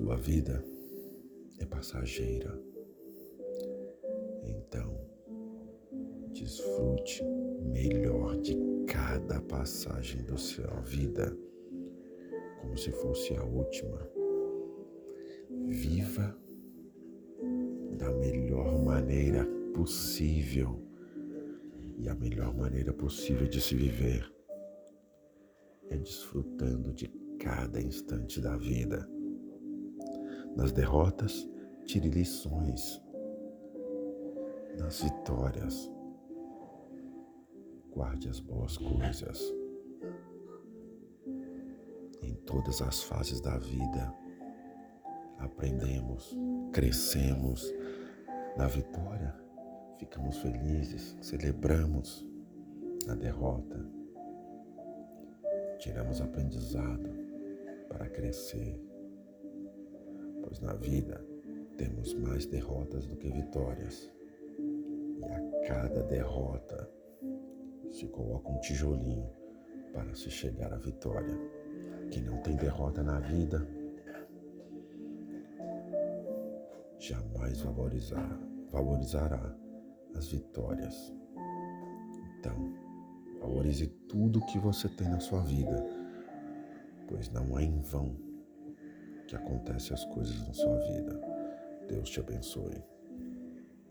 Sua vida é passageira. Então, desfrute melhor de cada passagem da sua vida, como se fosse a última. Viva da melhor maneira possível. E a melhor maneira possível de se viver é desfrutando de cada instante da vida. Nas derrotas, tire lições. Nas vitórias, guarde as boas coisas. Em todas as fases da vida, aprendemos, crescemos. Na vitória, ficamos felizes, celebramos. Na derrota, tiramos aprendizado para crescer. Pois na vida temos mais derrotas do que vitórias. E a cada derrota se coloca um tijolinho para se chegar à vitória. Quem não tem derrota na vida jamais valorizar, valorizará as vitórias. Então, valorize tudo que você tem na sua vida, pois não é em vão que acontecem as coisas na sua vida. Deus te abençoe.